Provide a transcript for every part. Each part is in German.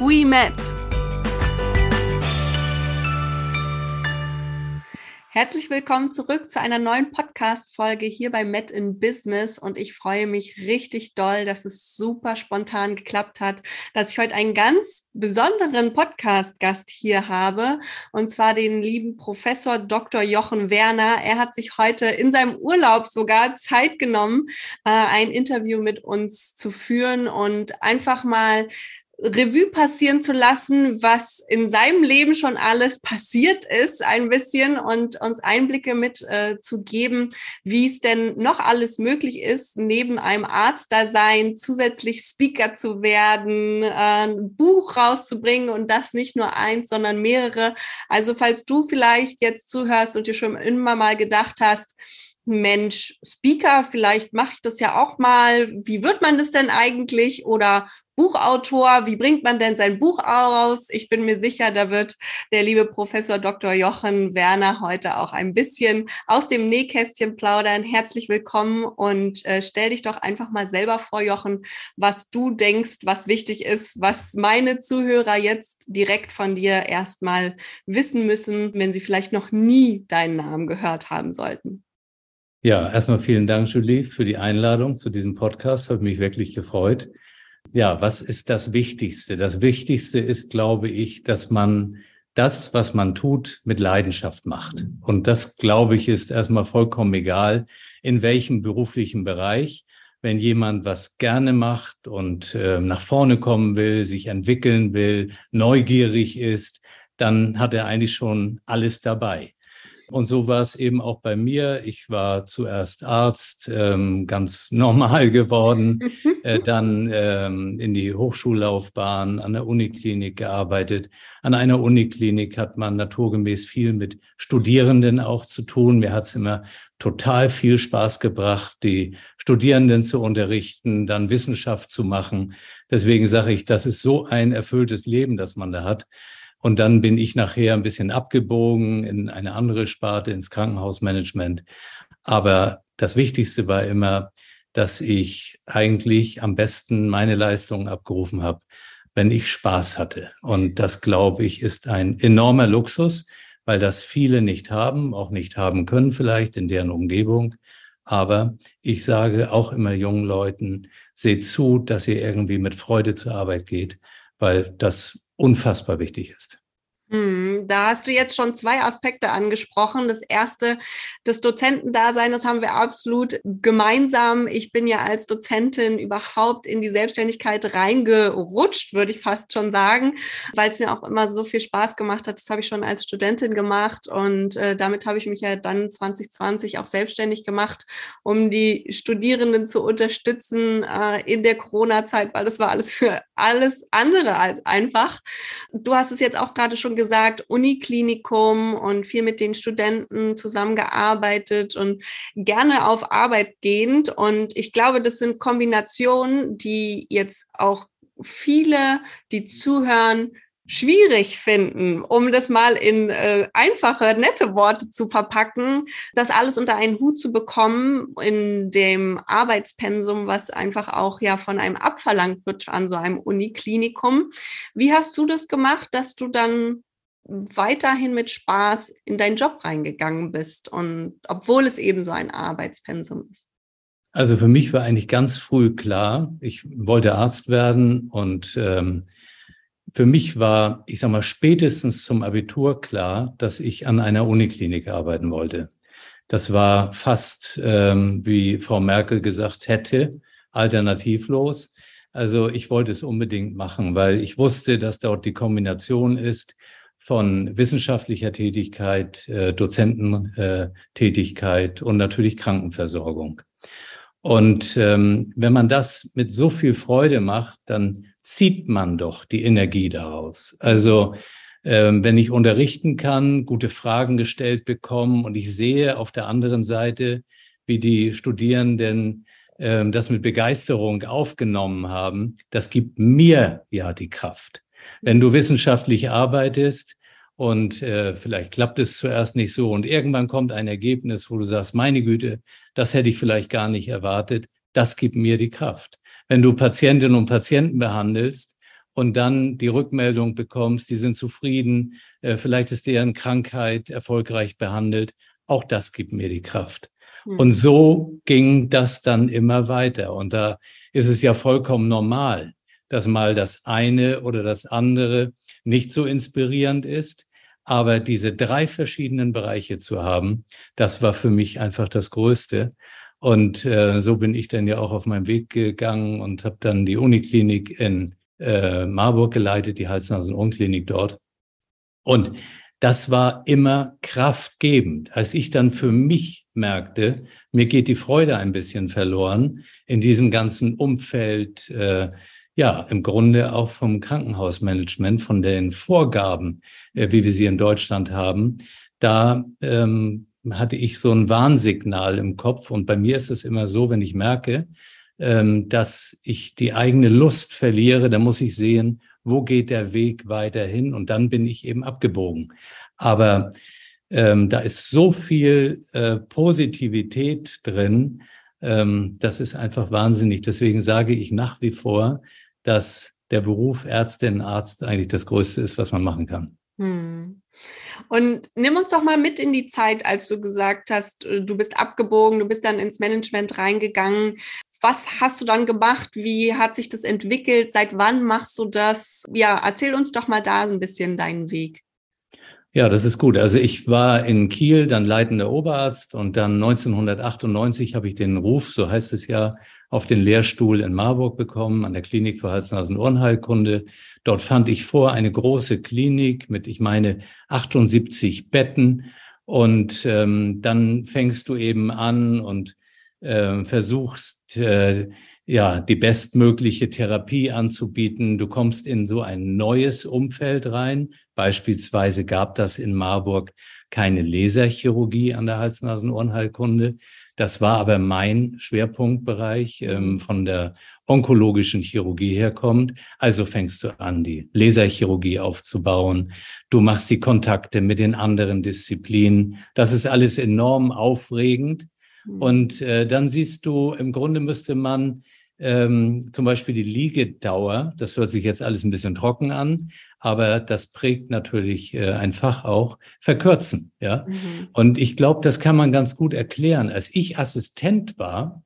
we met. Herzlich willkommen zurück zu einer neuen Podcast-Folge hier bei Met in Business und ich freue mich richtig doll, dass es super spontan geklappt hat, dass ich heute einen ganz besonderen Podcast-Gast hier habe und zwar den lieben Professor Dr. Jochen Werner. Er hat sich heute in seinem Urlaub sogar Zeit genommen, äh, ein Interview mit uns zu führen und einfach mal Revue passieren zu lassen, was in seinem Leben schon alles passiert ist, ein bisschen und uns Einblicke mit äh, zu geben, wie es denn noch alles möglich ist, neben einem Arztdasein zusätzlich Speaker zu werden, äh, ein Buch rauszubringen und das nicht nur eins, sondern mehrere. Also falls du vielleicht jetzt zuhörst und dir schon immer mal gedacht hast, Mensch, Speaker, vielleicht mache ich das ja auch mal. Wie wird man das denn eigentlich? Oder Buchautor, wie bringt man denn sein Buch aus? Ich bin mir sicher, da wird der liebe Professor Dr. Jochen Werner heute auch ein bisschen aus dem Nähkästchen plaudern. Herzlich willkommen und äh, stell dich doch einfach mal selber vor, Jochen, was du denkst, was wichtig ist, was meine Zuhörer jetzt direkt von dir erstmal wissen müssen, wenn sie vielleicht noch nie deinen Namen gehört haben sollten. Ja, erstmal vielen Dank, Julie, für die Einladung zu diesem Podcast. Hat mich wirklich gefreut. Ja, was ist das Wichtigste? Das Wichtigste ist, glaube ich, dass man das, was man tut, mit Leidenschaft macht. Und das, glaube ich, ist erstmal vollkommen egal, in welchem beruflichen Bereich. Wenn jemand was gerne macht und äh, nach vorne kommen will, sich entwickeln will, neugierig ist, dann hat er eigentlich schon alles dabei. Und so war es eben auch bei mir. Ich war zuerst Arzt, ähm, ganz normal geworden, äh, dann ähm, in die Hochschullaufbahn, an der Uniklinik gearbeitet. An einer Uniklinik hat man naturgemäß viel mit Studierenden auch zu tun. Mir hat es immer total viel Spaß gebracht, die Studierenden zu unterrichten, dann Wissenschaft zu machen. Deswegen sage ich, das ist so ein erfülltes Leben, das man da hat. Und dann bin ich nachher ein bisschen abgebogen in eine andere Sparte, ins Krankenhausmanagement. Aber das Wichtigste war immer, dass ich eigentlich am besten meine Leistungen abgerufen habe, wenn ich Spaß hatte. Und das, glaube ich, ist ein enormer Luxus, weil das viele nicht haben, auch nicht haben können vielleicht in deren Umgebung. Aber ich sage auch immer jungen Leuten, seht zu, dass ihr irgendwie mit Freude zur Arbeit geht, weil das unfassbar wichtig ist. Da hast du jetzt schon zwei Aspekte angesprochen. Das erste, das Dozentendasein, das haben wir absolut gemeinsam. Ich bin ja als Dozentin überhaupt in die Selbstständigkeit reingerutscht, würde ich fast schon sagen, weil es mir auch immer so viel Spaß gemacht hat. Das habe ich schon als Studentin gemacht und äh, damit habe ich mich ja dann 2020 auch selbstständig gemacht, um die Studierenden zu unterstützen äh, in der Corona-Zeit, weil das war alles für alles andere als einfach. Du hast es jetzt auch gerade schon gesagt, Uniklinikum und viel mit den Studenten zusammengearbeitet und gerne auf Arbeit gehend. Und ich glaube, das sind Kombinationen, die jetzt auch viele, die zuhören, schwierig finden, um das mal in äh, einfache, nette Worte zu verpacken, das alles unter einen Hut zu bekommen in dem Arbeitspensum, was einfach auch ja von einem abverlangt wird an so einem Uniklinikum. Wie hast du das gemacht, dass du dann weiterhin mit Spaß in deinen Job reingegangen bist und obwohl es eben so ein Arbeitspensum ist? Also für mich war eigentlich ganz früh klar, ich wollte Arzt werden und ähm, für mich war, ich sag mal, spätestens zum Abitur klar, dass ich an einer Uniklinik arbeiten wollte. Das war fast, ähm, wie Frau Merkel gesagt hätte, alternativlos. Also ich wollte es unbedingt machen, weil ich wusste, dass dort die Kombination ist von wissenschaftlicher Tätigkeit, äh, Dozententätigkeit äh, und natürlich Krankenversorgung. Und ähm, wenn man das mit so viel Freude macht, dann zieht man doch die Energie daraus. Also ähm, wenn ich unterrichten kann, gute Fragen gestellt bekommen und ich sehe auf der anderen Seite, wie die Studierenden ähm, das mit Begeisterung aufgenommen haben, das gibt mir ja die Kraft. Wenn du wissenschaftlich arbeitest und äh, vielleicht klappt es zuerst nicht so und irgendwann kommt ein Ergebnis, wo du sagst, meine Güte, das hätte ich vielleicht gar nicht erwartet, das gibt mir die Kraft. Wenn du Patientinnen und Patienten behandelst und dann die Rückmeldung bekommst, die sind zufrieden, äh, vielleicht ist deren Krankheit erfolgreich behandelt. Auch das gibt mir die Kraft. Mhm. Und so ging das dann immer weiter. Und da ist es ja vollkommen normal, dass mal das eine oder das andere nicht so inspirierend ist. Aber diese drei verschiedenen Bereiche zu haben, das war für mich einfach das Größte. Und äh, so bin ich dann ja auch auf meinen Weg gegangen und habe dann die Uniklinik in äh, Marburg geleitet, die Hals-Nasen-Ohren-Klinik dort. Und das war immer kraftgebend. Als ich dann für mich merkte, mir geht die Freude ein bisschen verloren in diesem ganzen Umfeld, äh, ja, im Grunde auch vom Krankenhausmanagement, von den Vorgaben, äh, wie wir sie in Deutschland haben, da ähm, hatte ich so ein Warnsignal im Kopf. Und bei mir ist es immer so, wenn ich merke, ähm, dass ich die eigene Lust verliere, dann muss ich sehen, wo geht der Weg weiterhin und dann bin ich eben abgebogen. Aber ähm, da ist so viel äh, Positivität drin, ähm, das ist einfach wahnsinnig. Deswegen sage ich nach wie vor, dass der Beruf Ärztin, Arzt eigentlich das Größte ist, was man machen kann. Hm. Und nimm uns doch mal mit in die Zeit, als du gesagt hast, äh, du bist abgebogen, du bist dann ins Management reingegangen. Was hast du dann gemacht? Wie hat sich das entwickelt? Seit wann machst du das? Ja, erzähl uns doch mal da ein bisschen deinen Weg. Ja, das ist gut. Also ich war in Kiel dann leitender Oberarzt und dann 1998 habe ich den Ruf, so heißt es ja, auf den Lehrstuhl in Marburg bekommen, an der Klinik für Hals-Nasen-Ohrenheilkunde. Dort fand ich vor eine große Klinik mit, ich meine, 78 Betten. Und ähm, dann fängst du eben an und äh, versuchst, äh, ja, die bestmögliche Therapie anzubieten. Du kommst in so ein neues Umfeld rein. Beispielsweise gab das in Marburg keine Laserchirurgie an der Hals-Nasen-Ohrenheilkunde. Das war aber mein Schwerpunktbereich ähm, von der onkologischen Chirurgie herkommt. Also fängst du an, die Laserchirurgie aufzubauen. Du machst die Kontakte mit den anderen Disziplinen. Das ist alles enorm aufregend. Mhm. Und äh, dann siehst du, im Grunde müsste man ähm, zum Beispiel die Liegedauer, das hört sich jetzt alles ein bisschen trocken an, aber das prägt natürlich äh, ein Fach auch, verkürzen. Ja? Mhm. Und ich glaube, das kann man ganz gut erklären. Als ich Assistent war,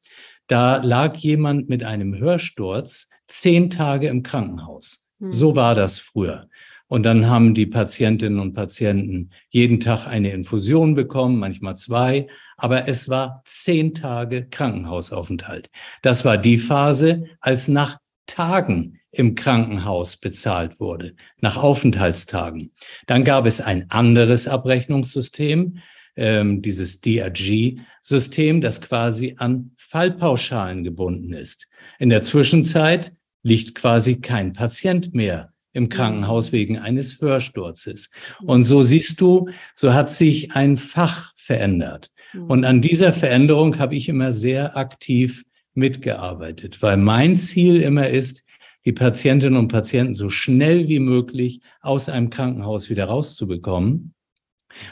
da lag jemand mit einem Hörsturz zehn Tage im Krankenhaus. Mhm. So war das früher. Und dann haben die Patientinnen und Patienten jeden Tag eine Infusion bekommen, manchmal zwei, aber es war zehn Tage Krankenhausaufenthalt. Das war die Phase, als nach Tagen im Krankenhaus bezahlt wurde, nach Aufenthaltstagen. Dann gab es ein anderes Abrechnungssystem, ähm, dieses DRG-System, das quasi an Fallpauschalen gebunden ist. In der Zwischenzeit liegt quasi kein Patient mehr im mhm. Krankenhaus wegen eines Hörsturzes. Mhm. Und so siehst du, so hat sich ein Fach verändert. Mhm. Und an dieser Veränderung habe ich immer sehr aktiv mitgearbeitet, weil mein Ziel immer ist, die Patientinnen und Patienten so schnell wie möglich aus einem Krankenhaus wieder rauszubekommen,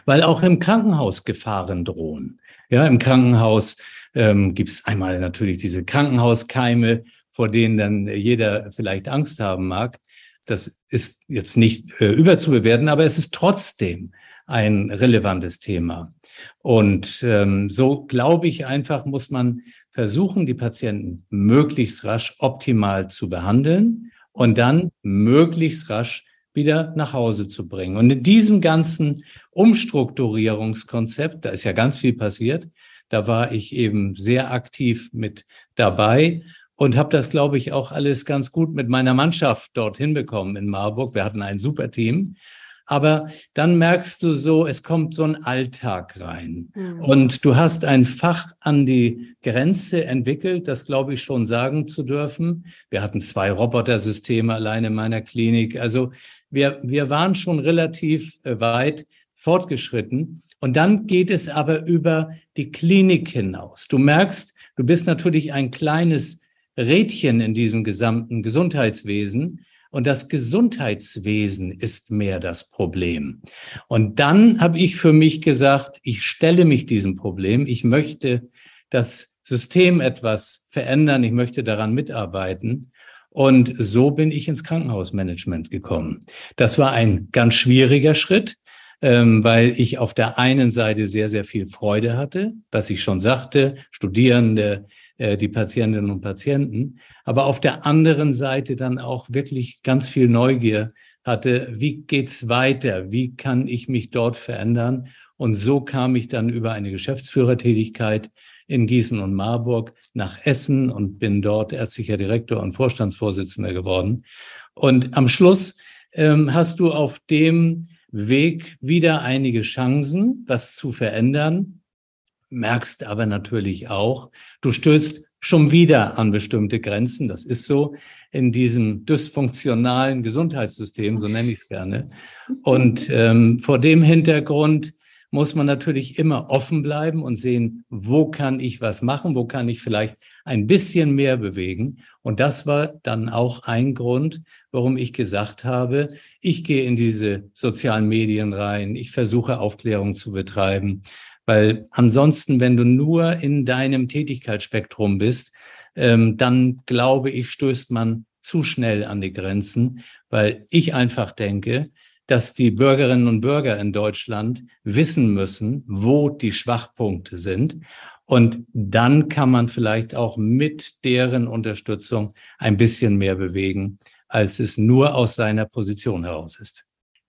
weil auch im Krankenhaus Gefahren drohen. Ja, im Krankenhaus ähm, gibt es einmal natürlich diese Krankenhauskeime, vor denen dann jeder vielleicht Angst haben mag. Das ist jetzt nicht äh, überzubewerten, aber es ist trotzdem ein relevantes Thema. Und ähm, so glaube ich einfach, muss man versuchen, die Patienten möglichst rasch optimal zu behandeln und dann möglichst rasch wieder nach Hause zu bringen. Und in diesem ganzen Umstrukturierungskonzept, da ist ja ganz viel passiert, da war ich eben sehr aktiv mit dabei und habe das, glaube ich, auch alles ganz gut mit meiner Mannschaft dort hinbekommen in Marburg. Wir hatten ein super Team. Aber dann merkst du so, es kommt so ein Alltag rein. Mhm. Und du hast ein Fach an die Grenze entwickelt, das glaube ich schon sagen zu dürfen. Wir hatten zwei Robotersysteme allein in meiner Klinik. Also wir, wir waren schon relativ äh, weit fortgeschritten. Und dann geht es aber über die Klinik hinaus. Du merkst, du bist natürlich ein kleines Rädchen in diesem gesamten Gesundheitswesen. Und das Gesundheitswesen ist mehr das Problem. Und dann habe ich für mich gesagt, ich stelle mich diesem Problem. Ich möchte das System etwas verändern. Ich möchte daran mitarbeiten. Und so bin ich ins Krankenhausmanagement gekommen. Das war ein ganz schwieriger Schritt, ähm, weil ich auf der einen Seite sehr, sehr viel Freude hatte, was ich schon sagte, Studierende, äh, die Patientinnen und Patienten, aber auf der anderen Seite dann auch wirklich ganz viel Neugier hatte, wie geht's weiter? Wie kann ich mich dort verändern? Und so kam ich dann über eine Geschäftsführertätigkeit in Gießen und Marburg nach Essen und bin dort ärztlicher Direktor und Vorstandsvorsitzender geworden. Und am Schluss ähm, hast du auf dem Weg wieder einige Chancen, was zu verändern, merkst aber natürlich auch, du stößt schon wieder an bestimmte Grenzen. Das ist so in diesem dysfunktionalen Gesundheitssystem, so nenne ich es gerne. Und ähm, vor dem Hintergrund muss man natürlich immer offen bleiben und sehen, wo kann ich was machen, wo kann ich vielleicht ein bisschen mehr bewegen. Und das war dann auch ein Grund, warum ich gesagt habe, ich gehe in diese sozialen Medien rein, ich versuche Aufklärung zu betreiben, weil ansonsten, wenn du nur in deinem Tätigkeitsspektrum bist, ähm, dann glaube ich, stößt man zu schnell an die Grenzen, weil ich einfach denke, dass die Bürgerinnen und Bürger in Deutschland wissen müssen, wo die Schwachpunkte sind. Und dann kann man vielleicht auch mit deren Unterstützung ein bisschen mehr bewegen, als es nur aus seiner Position heraus ist.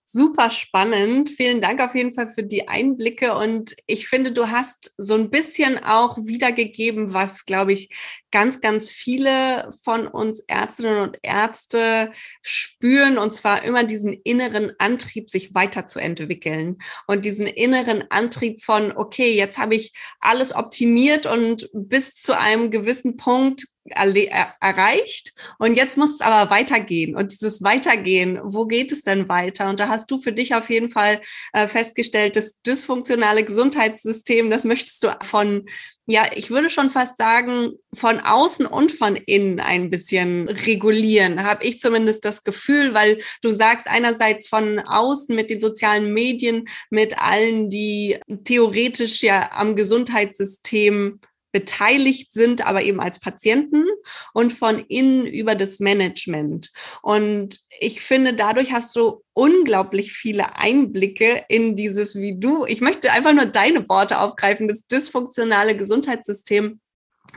Super spannend. Vielen Dank auf jeden Fall für die Einblicke. Und ich finde, du hast so ein bisschen auch wiedergegeben, was, glaube ich, ganz, ganz viele von uns Ärztinnen und Ärzte spüren. Und zwar immer diesen inneren Antrieb, sich weiterzuentwickeln. Und diesen inneren Antrieb von, okay, jetzt habe ich alles optimiert und bis zu einem gewissen Punkt erreicht und jetzt muss es aber weitergehen. Und dieses Weitergehen, wo geht es denn weiter? Und da hast du für dich auf jeden Fall äh, festgestellt, das dysfunktionale Gesundheitssystem, das möchtest du von, ja, ich würde schon fast sagen, von außen und von innen ein bisschen regulieren, habe ich zumindest das Gefühl, weil du sagst einerseits von außen mit den sozialen Medien, mit allen, die theoretisch ja am Gesundheitssystem beteiligt sind, aber eben als Patienten und von innen über das Management. Und ich finde, dadurch hast du unglaublich viele Einblicke in dieses, wie du, ich möchte einfach nur deine Worte aufgreifen, das dysfunktionale Gesundheitssystem.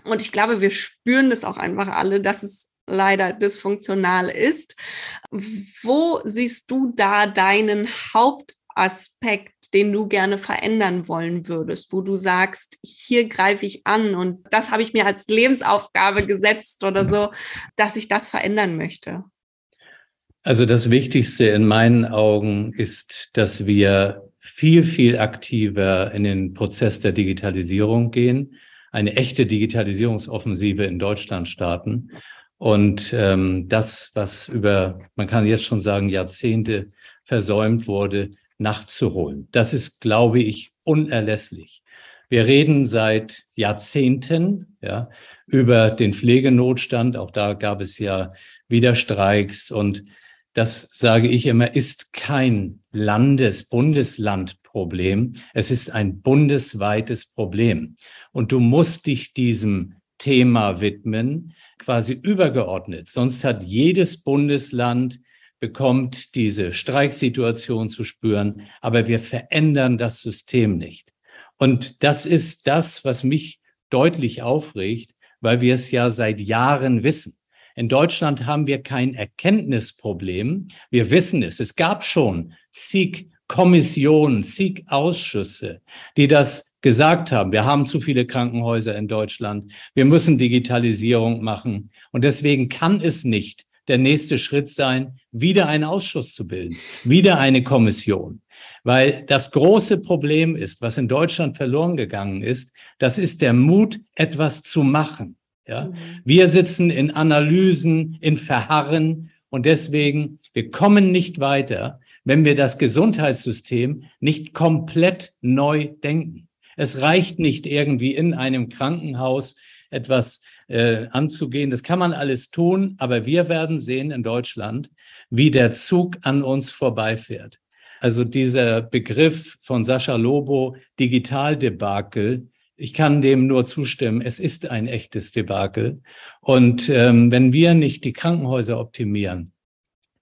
Und ich glaube, wir spüren das auch einfach alle, dass es leider dysfunktional ist. Wo siehst du da deinen Hauptaspekt den du gerne verändern wollen würdest, wo du sagst, hier greife ich an und das habe ich mir als Lebensaufgabe gesetzt oder so, dass ich das verändern möchte? Also das Wichtigste in meinen Augen ist, dass wir viel, viel aktiver in den Prozess der Digitalisierung gehen, eine echte Digitalisierungsoffensive in Deutschland starten. Und ähm, das, was über, man kann jetzt schon sagen, Jahrzehnte versäumt wurde, nachzuholen. Das ist, glaube ich, unerlässlich. Wir reden seit Jahrzehnten ja, über den Pflegenotstand. Auch da gab es ja wieder Streiks. Und das sage ich immer, ist kein Landes-, Bundeslandproblem. Es ist ein bundesweites Problem. Und du musst dich diesem Thema widmen, quasi übergeordnet. Sonst hat jedes Bundesland bekommt diese Streiksituation zu spüren, aber wir verändern das System nicht. Und das ist das, was mich deutlich aufregt, weil wir es ja seit Jahren wissen. In Deutschland haben wir kein Erkenntnisproblem. Wir wissen es. Es gab schon zig Kommissionen, zig Ausschüsse, die das gesagt haben. Wir haben zu viele Krankenhäuser in Deutschland. Wir müssen Digitalisierung machen. Und deswegen kann es nicht der nächste Schritt sein, wieder einen Ausschuss zu bilden, wieder eine Kommission. Weil das große Problem ist, was in Deutschland verloren gegangen ist, das ist der Mut, etwas zu machen. Ja? Mhm. Wir sitzen in Analysen, in Verharren und deswegen, wir kommen nicht weiter, wenn wir das Gesundheitssystem nicht komplett neu denken. Es reicht nicht irgendwie in einem Krankenhaus etwas äh, anzugehen. Das kann man alles tun, aber wir werden sehen in Deutschland, wie der Zug an uns vorbeifährt. Also dieser Begriff von Sascha Lobo, Digitaldebakel, ich kann dem nur zustimmen. Es ist ein echtes Debakel. Und ähm, wenn wir nicht die Krankenhäuser optimieren,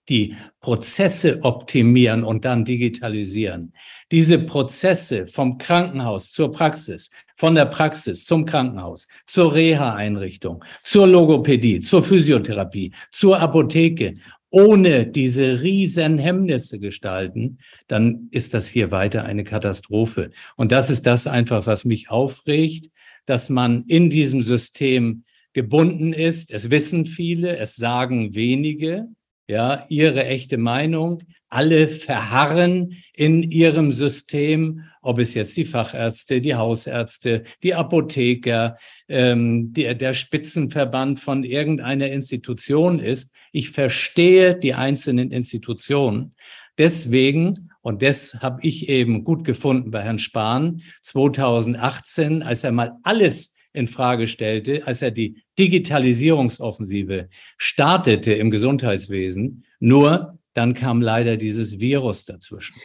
die Prozesse optimieren und dann digitalisieren. Diese Prozesse vom Krankenhaus zur Praxis, von der Praxis zum Krankenhaus, zur Reha-Einrichtung, zur Logopädie, zur Physiotherapie, zur Apotheke, ohne diese riesen Hemmnisse gestalten, dann ist das hier weiter eine Katastrophe. Und das ist das einfach, was mich aufregt, dass man in diesem System gebunden ist. Es wissen viele, es sagen wenige ja, ihre echte Meinung. Alle verharren in ihrem System, ob es jetzt die Fachärzte, die Hausärzte, die Apotheker, ähm, die, der Spitzenverband von irgendeiner Institution ist. Ich verstehe die einzelnen Institutionen. Deswegen, und das habe ich eben gut gefunden bei Herrn Spahn 2018, als er mal alles in Frage stellte, als er die Digitalisierungsoffensive startete im Gesundheitswesen. Nur dann kam leider dieses Virus dazwischen.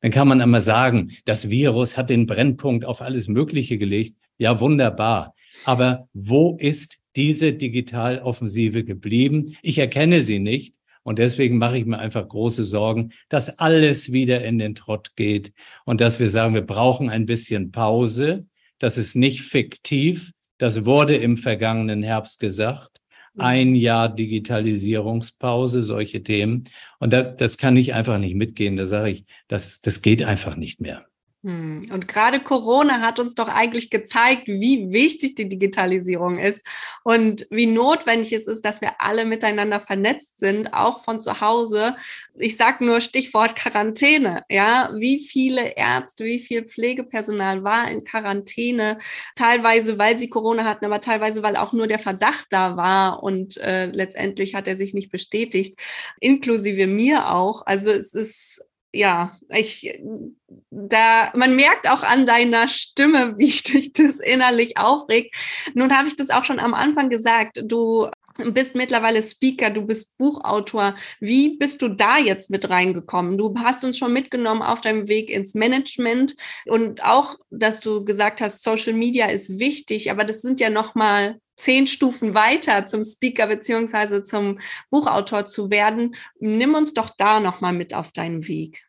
Dann kann man einmal sagen, das Virus hat den Brennpunkt auf alles Mögliche gelegt. Ja, wunderbar. Aber wo ist diese Digitaloffensive geblieben? Ich erkenne sie nicht. Und deswegen mache ich mir einfach große Sorgen, dass alles wieder in den Trott geht und dass wir sagen, wir brauchen ein bisschen Pause. Das ist nicht fiktiv. Das wurde im vergangenen Herbst gesagt. Ein Jahr Digitalisierungspause, solche Themen. Und das, das kann ich einfach nicht mitgehen. Da sage ich, das, das geht einfach nicht mehr. Hm. Und gerade Corona hat uns doch eigentlich gezeigt, wie wichtig die Digitalisierung ist und wie notwendig es ist, dass wir alle miteinander vernetzt sind, auch von zu Hause. Ich sage nur Stichwort Quarantäne. Ja, wie viele Ärzte, wie viel Pflegepersonal war in Quarantäne? Teilweise, weil sie Corona hatten, aber teilweise, weil auch nur der Verdacht da war und äh, letztendlich hat er sich nicht bestätigt, inklusive mir auch. Also es ist ja, ich, da, man merkt auch an deiner Stimme, wie dich das innerlich aufregt. Nun habe ich das auch schon am Anfang gesagt. Du bist mittlerweile Speaker, du bist Buchautor. Wie bist du da jetzt mit reingekommen? Du hast uns schon mitgenommen auf deinem Weg ins Management und auch, dass du gesagt hast, Social Media ist wichtig, aber das sind ja noch mal zehn Stufen weiter zum Speaker beziehungsweise zum Buchautor zu werden. Nimm uns doch da nochmal mit auf deinen Weg.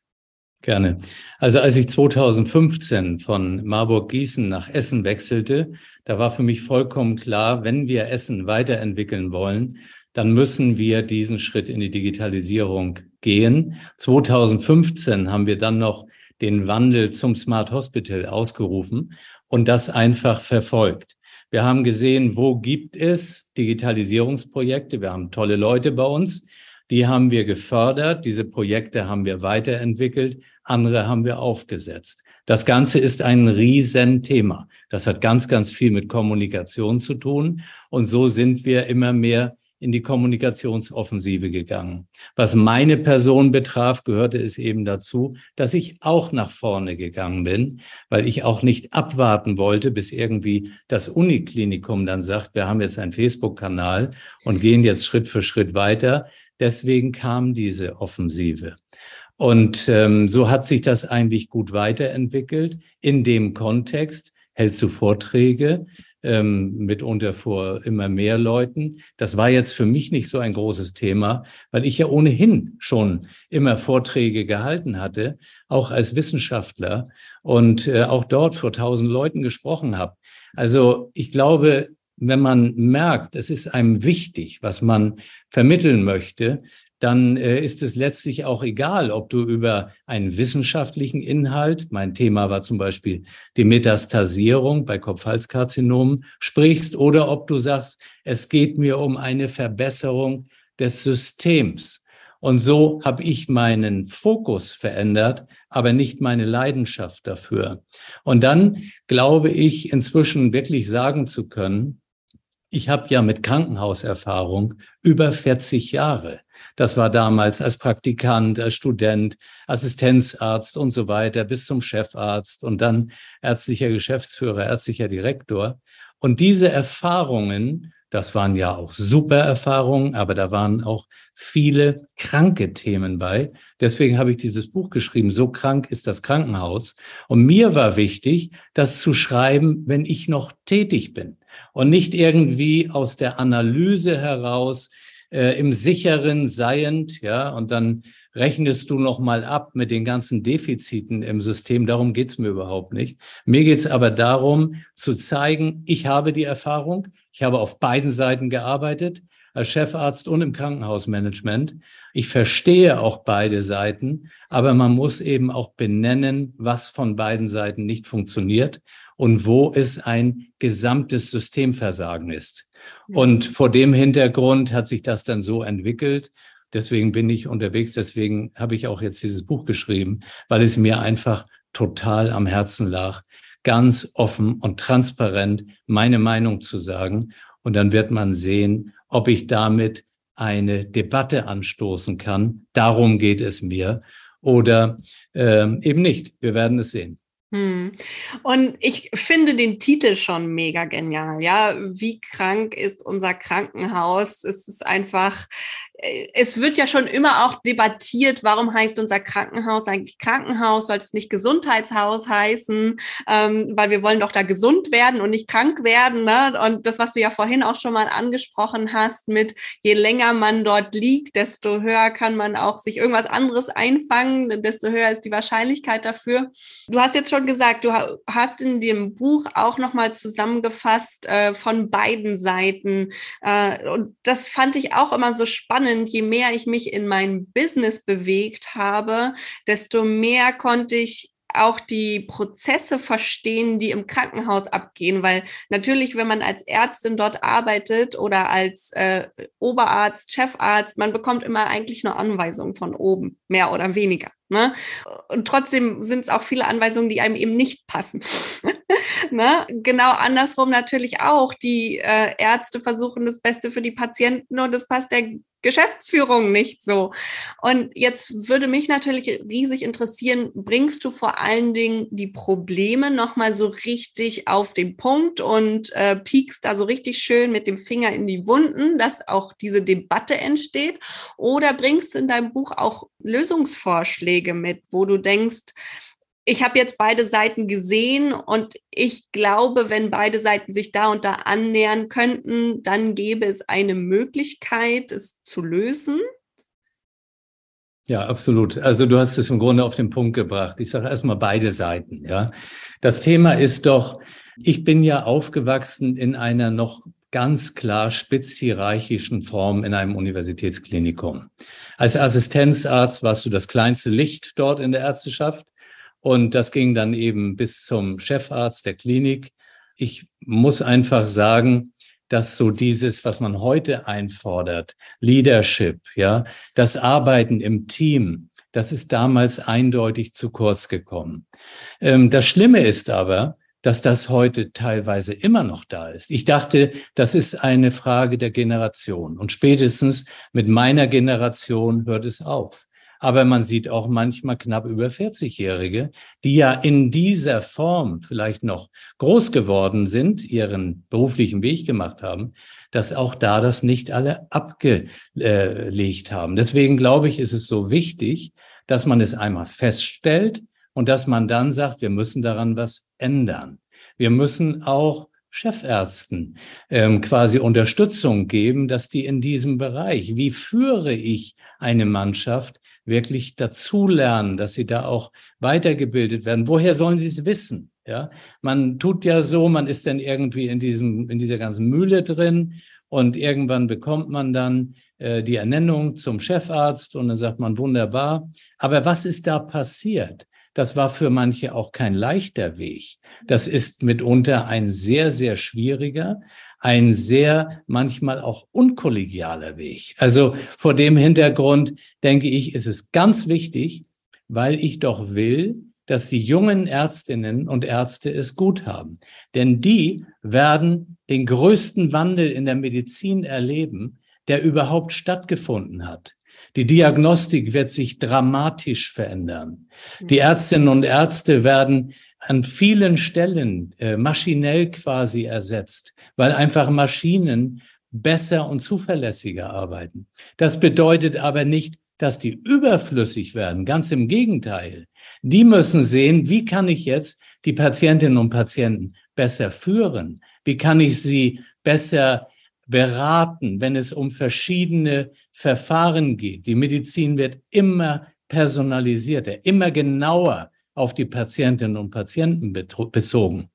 Gerne. Also als ich 2015 von Marburg-Gießen nach Essen wechselte, da war für mich vollkommen klar, wenn wir Essen weiterentwickeln wollen, dann müssen wir diesen Schritt in die Digitalisierung gehen. 2015 haben wir dann noch den Wandel zum Smart Hospital ausgerufen und das einfach verfolgt. Wir haben gesehen, wo gibt es Digitalisierungsprojekte. Wir haben tolle Leute bei uns. Die haben wir gefördert. Diese Projekte haben wir weiterentwickelt. Andere haben wir aufgesetzt. Das Ganze ist ein Riesenthema. Das hat ganz, ganz viel mit Kommunikation zu tun. Und so sind wir immer mehr in die Kommunikationsoffensive gegangen. Was meine Person betraf, gehörte es eben dazu, dass ich auch nach vorne gegangen bin, weil ich auch nicht abwarten wollte, bis irgendwie das Uniklinikum dann sagt, wir haben jetzt einen Facebook-Kanal und gehen jetzt Schritt für Schritt weiter. Deswegen kam diese Offensive. Und ähm, so hat sich das eigentlich gut weiterentwickelt. In dem Kontext hältst du Vorträge, ähm, mitunter vor immer mehr Leuten. Das war jetzt für mich nicht so ein großes Thema, weil ich ja ohnehin schon immer Vorträge gehalten hatte, auch als Wissenschaftler und äh, auch dort vor tausend Leuten gesprochen habe. Also ich glaube, wenn man merkt, es ist einem wichtig, was man vermitteln möchte, dann äh, ist es letztlich auch egal, ob du über einen wissenschaftlichen Inhalt, mein Thema war zum Beispiel die Metastasierung bei Kopfhalskarzinomen, sprichst oder ob du sagst, es geht mir um eine Verbesserung des Systems. Und so habe ich meinen Fokus verändert, aber nicht meine Leidenschaft dafür. Und dann glaube ich inzwischen wirklich sagen zu können, ich habe ja mit Krankenhauserfahrung über 40 Jahre. Das war damals als Praktikant, als Student, Assistenzarzt und so weiter bis zum Chefarzt und dann ärztlicher Geschäftsführer, ärztlicher Direktor. Und diese Erfahrungen, das waren ja auch super Erfahrungen, aber da waren auch viele kranke Themen bei. Deswegen habe ich dieses Buch geschrieben, So krank ist das Krankenhaus. Und mir war wichtig, das zu schreiben, wenn ich noch tätig bin und nicht irgendwie aus der Analyse heraus, äh, im sicheren seiend, ja, und dann rechnest du noch mal ab mit den ganzen Defiziten im System. Darum geht's mir überhaupt nicht. Mir geht's aber darum, zu zeigen, ich habe die Erfahrung, ich habe auf beiden Seiten gearbeitet, als Chefarzt und im Krankenhausmanagement. Ich verstehe auch beide Seiten, aber man muss eben auch benennen, was von beiden Seiten nicht funktioniert und wo es ein gesamtes Systemversagen ist. Und vor dem Hintergrund hat sich das dann so entwickelt. Deswegen bin ich unterwegs. Deswegen habe ich auch jetzt dieses Buch geschrieben, weil es mir einfach total am Herzen lag, ganz offen und transparent meine Meinung zu sagen. Und dann wird man sehen, ob ich damit eine Debatte anstoßen kann. Darum geht es mir. Oder äh, eben nicht. Wir werden es sehen. Hm. Und ich finde den Titel schon mega genial. Ja, wie krank ist unser Krankenhaus? Es ist einfach, es wird ja schon immer auch debattiert, warum heißt unser Krankenhaus eigentlich Krankenhaus? Soll es nicht Gesundheitshaus heißen? Ähm, weil wir wollen doch da gesund werden und nicht krank werden. Ne? Und das, was du ja vorhin auch schon mal angesprochen hast, mit je länger man dort liegt, desto höher kann man auch sich irgendwas anderes einfangen, desto höher ist die Wahrscheinlichkeit dafür. Du hast jetzt schon schon gesagt, du hast in dem Buch auch nochmal zusammengefasst äh, von beiden Seiten. Äh, und das fand ich auch immer so spannend. Je mehr ich mich in mein Business bewegt habe, desto mehr konnte ich auch die Prozesse verstehen, die im Krankenhaus abgehen, weil natürlich, wenn man als Ärztin dort arbeitet oder als äh, Oberarzt, Chefarzt, man bekommt immer eigentlich nur Anweisungen von oben, mehr oder weniger. Ne? Und trotzdem sind es auch viele Anweisungen, die einem eben nicht passen. ne? Genau andersrum natürlich auch. Die äh, Ärzte versuchen das Beste für die Patienten und das passt der Geschäftsführung nicht so. Und jetzt würde mich natürlich riesig interessieren, bringst du vor allen Dingen die Probleme nochmal so richtig auf den Punkt und äh, piekst da so richtig schön mit dem Finger in die Wunden, dass auch diese Debatte entsteht? Oder bringst du in deinem Buch auch Lösungsvorschläge mit, wo du denkst, ich habe jetzt beide Seiten gesehen und ich glaube, wenn beide Seiten sich da und da annähern könnten, dann gäbe es eine Möglichkeit, es zu lösen. Ja, absolut. Also du hast es im Grunde auf den Punkt gebracht. Ich sage erstmal beide Seiten. Ja, das Thema ist doch, ich bin ja aufgewachsen in einer noch ganz klar spitzhierarchischen Form in einem Universitätsklinikum. Als Assistenzarzt warst du das kleinste Licht dort in der Ärzteschaft. Und das ging dann eben bis zum Chefarzt der Klinik. Ich muss einfach sagen, dass so dieses, was man heute einfordert, Leadership, ja, das Arbeiten im Team, das ist damals eindeutig zu kurz gekommen. Ähm, das Schlimme ist aber, dass das heute teilweise immer noch da ist. Ich dachte, das ist eine Frage der Generation. Und spätestens mit meiner Generation hört es auf. Aber man sieht auch manchmal knapp über 40-Jährige, die ja in dieser Form vielleicht noch groß geworden sind, ihren beruflichen Weg gemacht haben, dass auch da das nicht alle abgelegt haben. Deswegen glaube ich, ist es so wichtig, dass man es einmal feststellt und dass man dann sagt, wir müssen daran was ändern. Wir müssen auch Chefärzten ähm, quasi Unterstützung geben, dass die in diesem Bereich, wie führe ich eine Mannschaft, wirklich dazulernen, dass sie da auch weitergebildet werden. Woher sollen sie es wissen? Ja, man tut ja so, man ist dann irgendwie in diesem, in dieser ganzen Mühle drin und irgendwann bekommt man dann äh, die Ernennung zum Chefarzt und dann sagt man wunderbar. Aber was ist da passiert? Das war für manche auch kein leichter Weg. Das ist mitunter ein sehr, sehr schwieriger. Ein sehr manchmal auch unkollegialer Weg. Also vor dem Hintergrund denke ich, ist es ganz wichtig, weil ich doch will, dass die jungen Ärztinnen und Ärzte es gut haben. Denn die werden den größten Wandel in der Medizin erleben, der überhaupt stattgefunden hat. Die Diagnostik wird sich dramatisch verändern. Die mhm. Ärztinnen und Ärzte werden an vielen Stellen äh, maschinell quasi ersetzt, weil einfach Maschinen besser und zuverlässiger arbeiten. Das bedeutet aber nicht, dass die überflüssig werden. Ganz im Gegenteil. Die müssen sehen, wie kann ich jetzt die Patientinnen und Patienten besser führen? Wie kann ich sie besser beraten, wenn es um verschiedene Verfahren geht? Die Medizin wird immer personalisierter, immer genauer auf die Patientinnen und Patienten bezogen.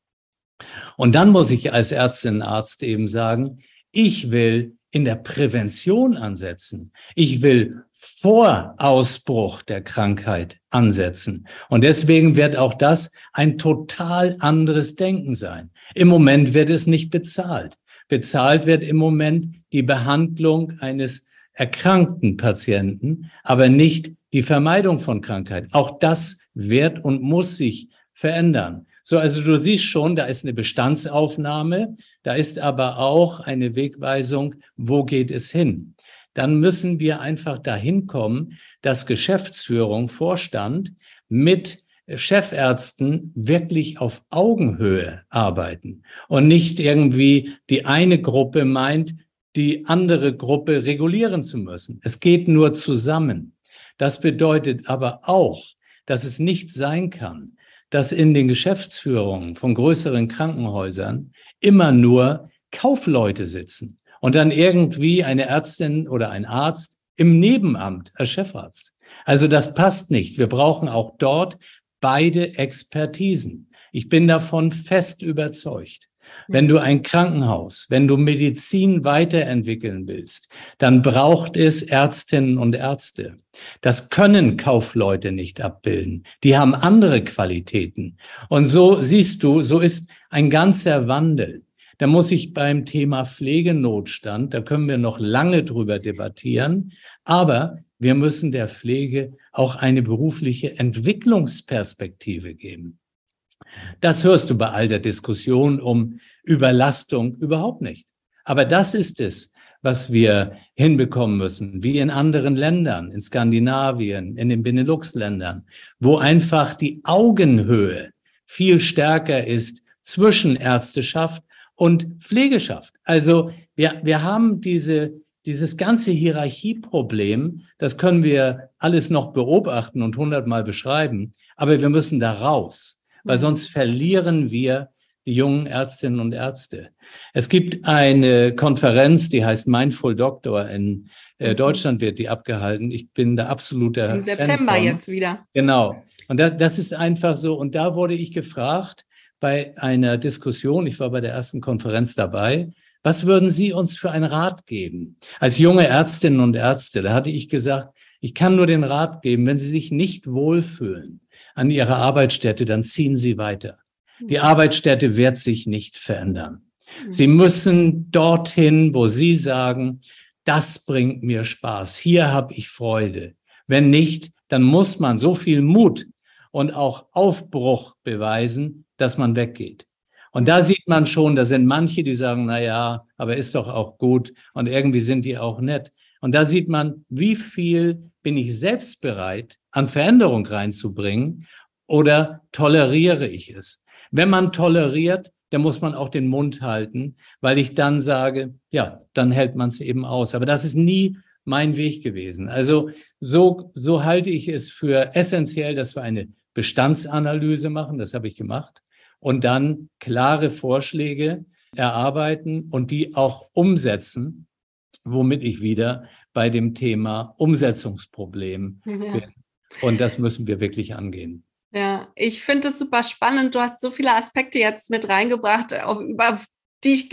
Und dann muss ich als Ärztin, Arzt eben sagen, ich will in der Prävention ansetzen. Ich will vor Ausbruch der Krankheit ansetzen. Und deswegen wird auch das ein total anderes Denken sein. Im Moment wird es nicht bezahlt. Bezahlt wird im Moment die Behandlung eines erkrankten Patienten, aber nicht die Vermeidung von Krankheit. Auch das wird und muss sich verändern. So, also du siehst schon, da ist eine Bestandsaufnahme, da ist aber auch eine Wegweisung, wo geht es hin? dann müssen wir einfach dahin kommen, dass Geschäftsführung, Vorstand mit Chefärzten wirklich auf Augenhöhe arbeiten und nicht irgendwie die eine Gruppe meint, die andere Gruppe regulieren zu müssen. Es geht nur zusammen. Das bedeutet aber auch, dass es nicht sein kann, dass in den Geschäftsführungen von größeren Krankenhäusern immer nur Kaufleute sitzen und dann irgendwie eine Ärztin oder ein Arzt im Nebenamt als Chefarzt. Also das passt nicht. Wir brauchen auch dort beide Expertisen. Ich bin davon fest überzeugt. Wenn du ein Krankenhaus, wenn du Medizin weiterentwickeln willst, dann braucht es Ärztinnen und Ärzte. Das können Kaufleute nicht abbilden. Die haben andere Qualitäten. Und so siehst du, so ist ein ganzer Wandel. Da muss ich beim Thema Pflegenotstand, da können wir noch lange drüber debattieren, aber wir müssen der Pflege auch eine berufliche Entwicklungsperspektive geben. Das hörst du bei all der Diskussion um Überlastung überhaupt nicht. Aber das ist es, was wir hinbekommen müssen, wie in anderen Ländern, in Skandinavien, in den Benelux-Ländern, wo einfach die Augenhöhe viel stärker ist zwischen Ärzteschaft und Pflegeschaft. Also wir, wir haben diese, dieses ganze Hierarchieproblem, das können wir alles noch beobachten und hundertmal beschreiben, aber wir müssen da raus, weil mhm. sonst verlieren wir die jungen Ärztinnen und Ärzte. Es gibt eine Konferenz, die heißt Mindful Doctor. In äh, mhm. Deutschland wird die abgehalten. Ich bin da absoluter. Im September jetzt wieder. Genau. Und das, das ist einfach so. Und da wurde ich gefragt, bei einer Diskussion, ich war bei der ersten Konferenz dabei, was würden Sie uns für einen Rat geben? Als junge Ärztinnen und Ärzte, da hatte ich gesagt, ich kann nur den Rat geben, wenn Sie sich nicht wohlfühlen an Ihrer Arbeitsstätte, dann ziehen Sie weiter. Die mhm. Arbeitsstätte wird sich nicht verändern. Mhm. Sie müssen dorthin, wo Sie sagen, das bringt mir Spaß, hier habe ich Freude. Wenn nicht, dann muss man so viel Mut und auch Aufbruch beweisen, dass man weggeht. Und da sieht man schon, da sind manche, die sagen, na ja, aber ist doch auch gut und irgendwie sind die auch nett. Und da sieht man, wie viel bin ich selbst bereit, an Veränderung reinzubringen oder toleriere ich es? Wenn man toleriert, dann muss man auch den Mund halten, weil ich dann sage, ja, dann hält man es eben aus. Aber das ist nie mein Weg gewesen. Also so, so halte ich es für essentiell, dass wir eine Bestandsanalyse machen. Das habe ich gemacht und dann klare Vorschläge erarbeiten und die auch umsetzen, womit ich wieder bei dem Thema Umsetzungsproblem ja. bin. Und das müssen wir wirklich angehen. Ja, ich finde es super spannend. Du hast so viele Aspekte jetzt mit reingebracht, auf, über die ich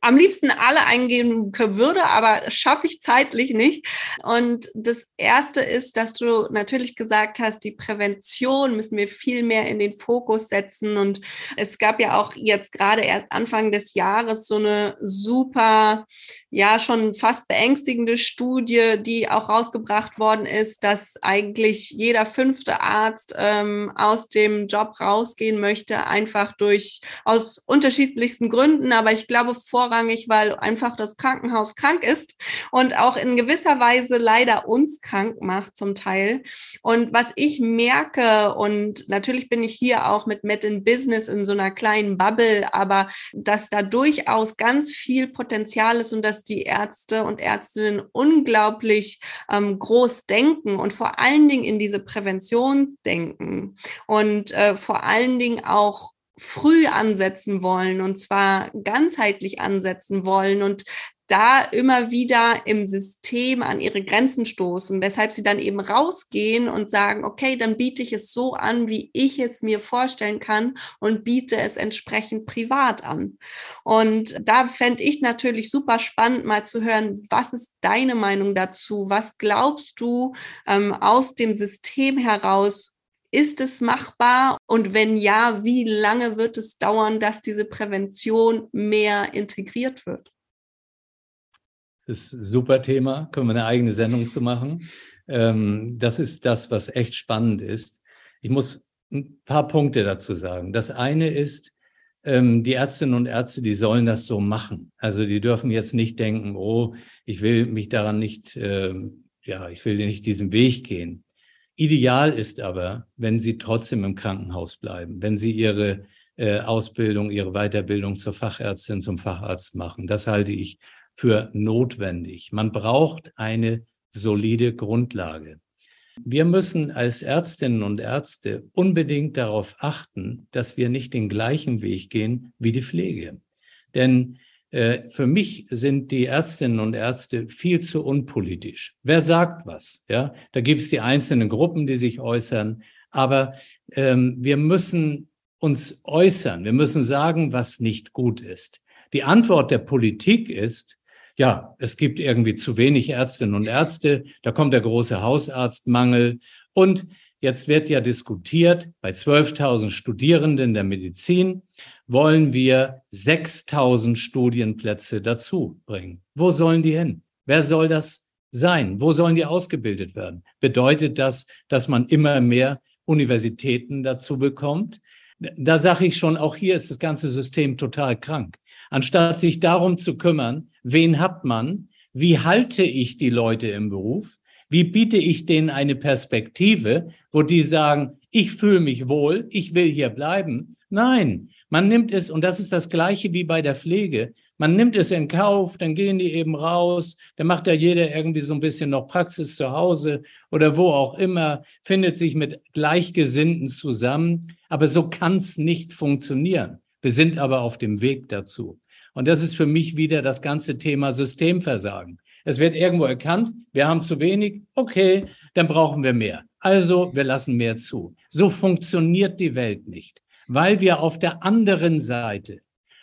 am liebsten alle eingehen würde, aber schaffe ich zeitlich nicht. Und das erste ist, dass du natürlich gesagt hast, die Prävention müssen wir viel mehr in den Fokus setzen. Und es gab ja auch jetzt gerade erst Anfang des Jahres so eine super, ja, schon fast beängstigende Studie, die auch rausgebracht worden ist, dass eigentlich jeder fünfte Arzt ähm, aus dem Job rausgehen möchte, einfach durch aus unterschiedlichsten Gründen, aber ich glaube vorrangig, weil einfach das Krankenhaus krank ist und auch in gewisser Weise leider uns krank macht zum Teil. Und was ich merke, und natürlich bin ich hier auch mit Met in Business in so einer kleinen Bubble, aber dass da durchaus ganz viel Potenzial ist und dass die Ärzte und Ärztinnen unglaublich ähm, groß denken und vor allen Dingen in diese Prävention denken und äh, vor allen Dingen auch früh ansetzen wollen und zwar ganzheitlich ansetzen wollen und da immer wieder im System an ihre Grenzen stoßen, weshalb sie dann eben rausgehen und sagen, okay, dann biete ich es so an, wie ich es mir vorstellen kann und biete es entsprechend privat an. Und da fände ich natürlich super spannend, mal zu hören, was ist deine Meinung dazu? Was glaubst du ähm, aus dem System heraus? Ist es machbar? Und wenn ja, wie lange wird es dauern, dass diese Prävention mehr integriert wird? Das ist ein super Thema, können wir eine eigene Sendung zu machen. Ähm, das ist das, was echt spannend ist. Ich muss ein paar Punkte dazu sagen. Das eine ist, ähm, die Ärztinnen und Ärzte, die sollen das so machen. Also die dürfen jetzt nicht denken, oh, ich will mich daran nicht, ähm, ja, ich will nicht diesen Weg gehen. Ideal ist aber, wenn Sie trotzdem im Krankenhaus bleiben, wenn Sie Ihre äh, Ausbildung, Ihre Weiterbildung zur Fachärztin, zum Facharzt machen. Das halte ich für notwendig. Man braucht eine solide Grundlage. Wir müssen als Ärztinnen und Ärzte unbedingt darauf achten, dass wir nicht den gleichen Weg gehen wie die Pflege. Denn für mich sind die Ärztinnen und Ärzte viel zu unpolitisch. Wer sagt was? Ja, da gibt es die einzelnen Gruppen, die sich äußern. Aber ähm, wir müssen uns äußern. Wir müssen sagen, was nicht gut ist. Die Antwort der Politik ist, ja, es gibt irgendwie zu wenig Ärztinnen und Ärzte. Da kommt der große Hausarztmangel. Und jetzt wird ja diskutiert, bei 12.000 Studierenden der Medizin wollen wir 6000 Studienplätze dazu bringen. Wo sollen die hin? Wer soll das sein? Wo sollen die ausgebildet werden? Bedeutet das, dass man immer mehr Universitäten dazu bekommt? Da sage ich schon, auch hier ist das ganze System total krank. Anstatt sich darum zu kümmern, wen hat man, wie halte ich die Leute im Beruf, wie biete ich denen eine Perspektive, wo die sagen, ich fühle mich wohl, ich will hier bleiben. Nein, man nimmt es, und das ist das Gleiche wie bei der Pflege, man nimmt es in Kauf, dann gehen die eben raus, dann macht ja jeder irgendwie so ein bisschen noch Praxis zu Hause oder wo auch immer, findet sich mit Gleichgesinnten zusammen. Aber so kann es nicht funktionieren. Wir sind aber auf dem Weg dazu. Und das ist für mich wieder das ganze Thema Systemversagen. Es wird irgendwo erkannt, wir haben zu wenig, okay, dann brauchen wir mehr. Also wir lassen mehr zu. So funktioniert die Welt nicht weil wir auf der anderen Seite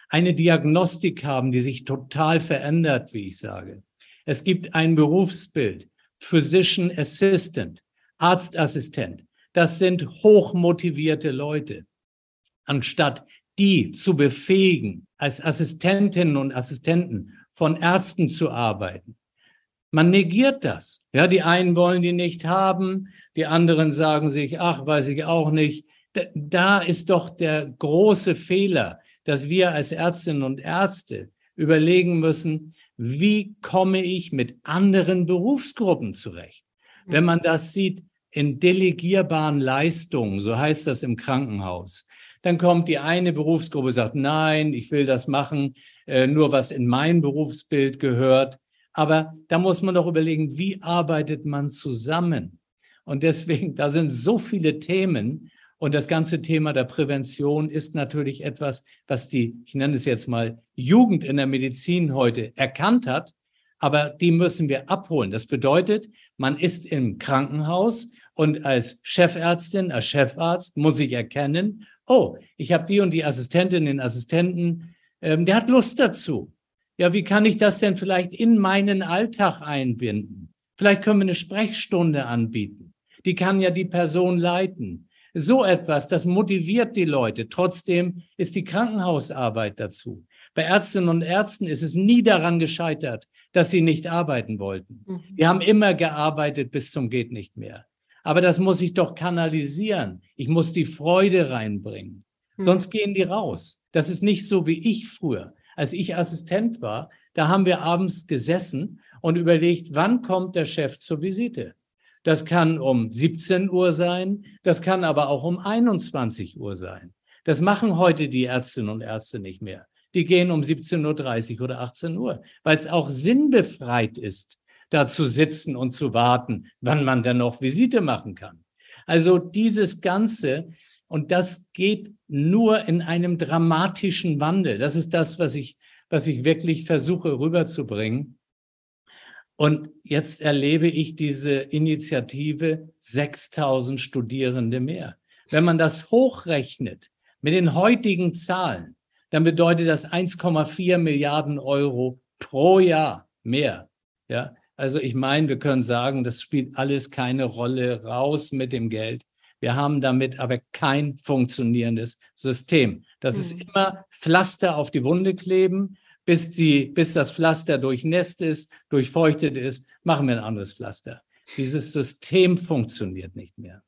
eine Diagnostik haben, die sich total verändert, wie ich sage. Es gibt ein Berufsbild, Physician Assistant, Arztassistent. Das sind hochmotivierte Leute. Anstatt die zu befähigen, als Assistentinnen und Assistenten von Ärzten zu arbeiten. Man negiert das. Ja, die einen wollen die nicht haben, die anderen sagen sich, ach, weiß ich auch nicht, da ist doch der große Fehler, dass wir als Ärztinnen und Ärzte überlegen müssen, wie komme ich mit anderen Berufsgruppen zurecht? Wenn man das sieht in delegierbaren Leistungen, so heißt das im Krankenhaus, dann kommt die eine Berufsgruppe, sagt, nein, ich will das machen, äh, nur was in mein Berufsbild gehört. Aber da muss man doch überlegen, wie arbeitet man zusammen? Und deswegen, da sind so viele Themen, und das ganze Thema der Prävention ist natürlich etwas, was die, ich nenne es jetzt mal, Jugend in der Medizin heute erkannt hat. Aber die müssen wir abholen. Das bedeutet, man ist im Krankenhaus und als Chefärztin, als Chefarzt muss ich erkennen, oh, ich habe die und die Assistentinnen und Assistenten, ähm, der hat Lust dazu. Ja, wie kann ich das denn vielleicht in meinen Alltag einbinden? Vielleicht können wir eine Sprechstunde anbieten. Die kann ja die Person leiten. So etwas, das motiviert die Leute. Trotzdem ist die Krankenhausarbeit dazu. Bei Ärztinnen und Ärzten ist es nie daran gescheitert, dass sie nicht arbeiten wollten. Mhm. Die haben immer gearbeitet bis zum geht nicht mehr. Aber das muss ich doch kanalisieren. Ich muss die Freude reinbringen. Mhm. Sonst gehen die raus. Das ist nicht so wie ich früher. Als ich Assistent war, da haben wir abends gesessen und überlegt, wann kommt der Chef zur Visite. Das kann um 17 Uhr sein, das kann aber auch um 21 Uhr sein. Das machen heute die Ärztinnen und Ärzte nicht mehr. Die gehen um 17.30 Uhr oder 18 Uhr, weil es auch sinnbefreit ist, da zu sitzen und zu warten, wann man dann noch Visite machen kann. Also dieses Ganze, und das geht nur in einem dramatischen Wandel. Das ist das, was ich, was ich wirklich versuche rüberzubringen. Und jetzt erlebe ich diese Initiative 6000 Studierende mehr. Wenn man das hochrechnet mit den heutigen Zahlen, dann bedeutet das 1,4 Milliarden Euro pro Jahr mehr. Ja, also ich meine, wir können sagen, das spielt alles keine Rolle raus mit dem Geld. Wir haben damit aber kein funktionierendes System. Das mhm. ist immer Pflaster auf die Wunde kleben, bis, die, bis das Pflaster durchnässt ist, durchfeuchtet ist, machen wir ein anderes Pflaster. Dieses System funktioniert nicht mehr.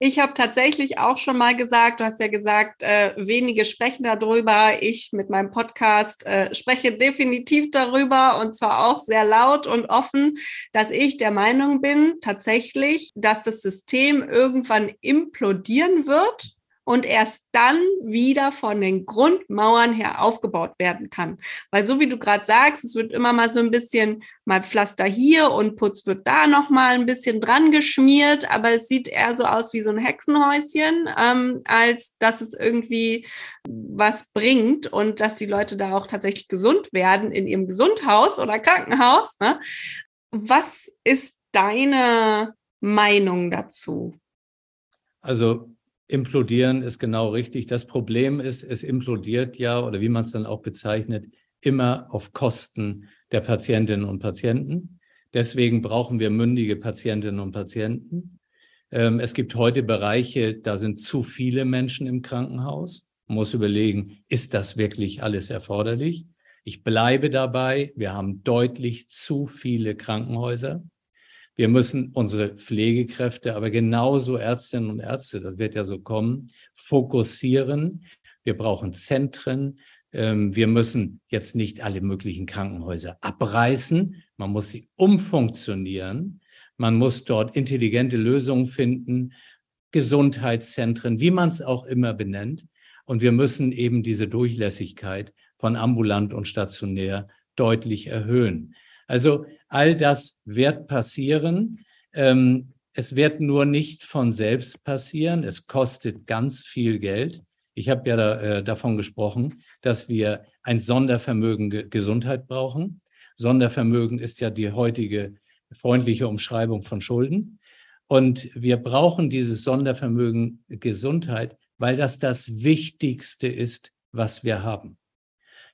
Ich habe tatsächlich auch schon mal gesagt, du hast ja gesagt, äh, wenige sprechen darüber. Ich mit meinem Podcast äh, spreche definitiv darüber und zwar auch sehr laut und offen, dass ich der Meinung bin, tatsächlich, dass das System irgendwann implodieren wird und erst dann wieder von den Grundmauern her aufgebaut werden kann. Weil so wie du gerade sagst, es wird immer mal so ein bisschen mal Pflaster hier und Putz wird da noch mal ein bisschen dran geschmiert, aber es sieht eher so aus wie so ein Hexenhäuschen, ähm, als dass es irgendwie was bringt und dass die Leute da auch tatsächlich gesund werden in ihrem Gesundhaus oder Krankenhaus. Ne? Was ist deine Meinung dazu? Also Implodieren ist genau richtig. Das Problem ist, es implodiert ja, oder wie man es dann auch bezeichnet, immer auf Kosten der Patientinnen und Patienten. Deswegen brauchen wir mündige Patientinnen und Patienten. Ähm, es gibt heute Bereiche, da sind zu viele Menschen im Krankenhaus. Man muss überlegen, ist das wirklich alles erforderlich? Ich bleibe dabei, wir haben deutlich zu viele Krankenhäuser. Wir müssen unsere Pflegekräfte, aber genauso Ärztinnen und Ärzte, das wird ja so kommen, fokussieren. Wir brauchen Zentren. Ähm, wir müssen jetzt nicht alle möglichen Krankenhäuser abreißen. Man muss sie umfunktionieren. Man muss dort intelligente Lösungen finden, Gesundheitszentren, wie man es auch immer benennt. Und wir müssen eben diese Durchlässigkeit von ambulant und stationär deutlich erhöhen. Also all das wird passieren. Ähm, es wird nur nicht von selbst passieren. Es kostet ganz viel Geld. Ich habe ja da, äh, davon gesprochen, dass wir ein Sondervermögen Ge Gesundheit brauchen. Sondervermögen ist ja die heutige freundliche Umschreibung von Schulden. Und wir brauchen dieses Sondervermögen Gesundheit, weil das das Wichtigste ist, was wir haben.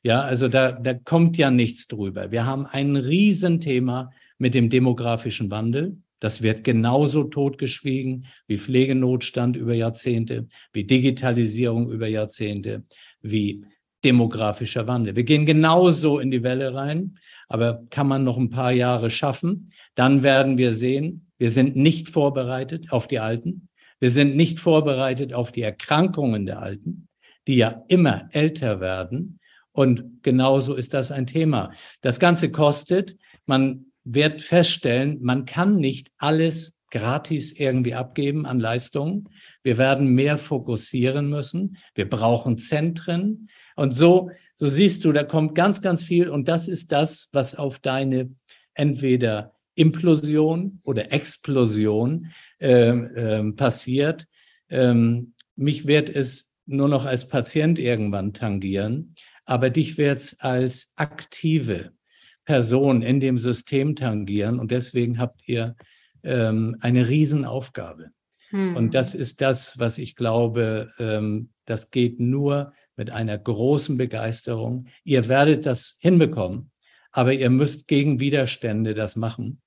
Ja, also da, da kommt ja nichts drüber. Wir haben ein Riesenthema mit dem demografischen Wandel. Das wird genauso totgeschwiegen wie Pflegenotstand über Jahrzehnte, wie Digitalisierung über Jahrzehnte, wie demografischer Wandel. Wir gehen genauso in die Welle rein, aber kann man noch ein paar Jahre schaffen, dann werden wir sehen, wir sind nicht vorbereitet auf die Alten. Wir sind nicht vorbereitet auf die Erkrankungen der Alten, die ja immer älter werden. Und genauso ist das ein Thema. Das Ganze kostet. Man wird feststellen, man kann nicht alles gratis irgendwie abgeben an Leistungen. Wir werden mehr fokussieren müssen. Wir brauchen Zentren. Und so, so siehst du, da kommt ganz, ganz viel. Und das ist das, was auf deine entweder Implosion oder Explosion ähm, ähm, passiert. Ähm, mich wird es nur noch als Patient irgendwann tangieren aber dich wird es als aktive Person in dem System tangieren und deswegen habt ihr ähm, eine Riesenaufgabe. Hm. Und das ist das, was ich glaube, ähm, das geht nur, mit einer großen Begeisterung. Ihr werdet das hinbekommen, aber ihr müsst gegen Widerstände das machen.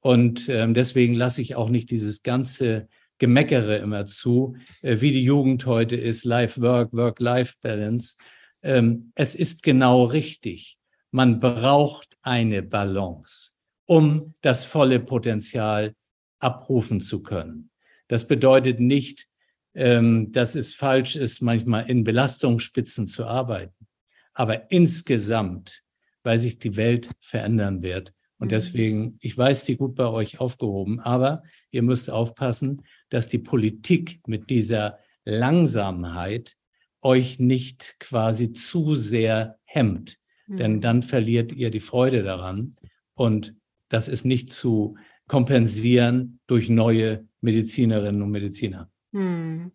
Und ähm, deswegen lasse ich auch nicht dieses ganze Gemeckere immer zu, äh, wie die Jugend heute ist, Life-Work, Work-Life-Balance. Ähm, es ist genau richtig. Man braucht eine Balance, um das volle Potenzial abrufen zu können. Das bedeutet nicht, ähm, dass es falsch ist, manchmal in Belastungsspitzen zu arbeiten. Aber insgesamt, weil sich die Welt verändern wird. Und mhm. deswegen, ich weiß, die gut bei euch aufgehoben, aber ihr müsst aufpassen, dass die Politik mit dieser Langsamkeit euch nicht quasi zu sehr hemmt. Mhm. Denn dann verliert ihr die Freude daran. Und das ist nicht zu kompensieren durch neue Medizinerinnen und Mediziner. Hm.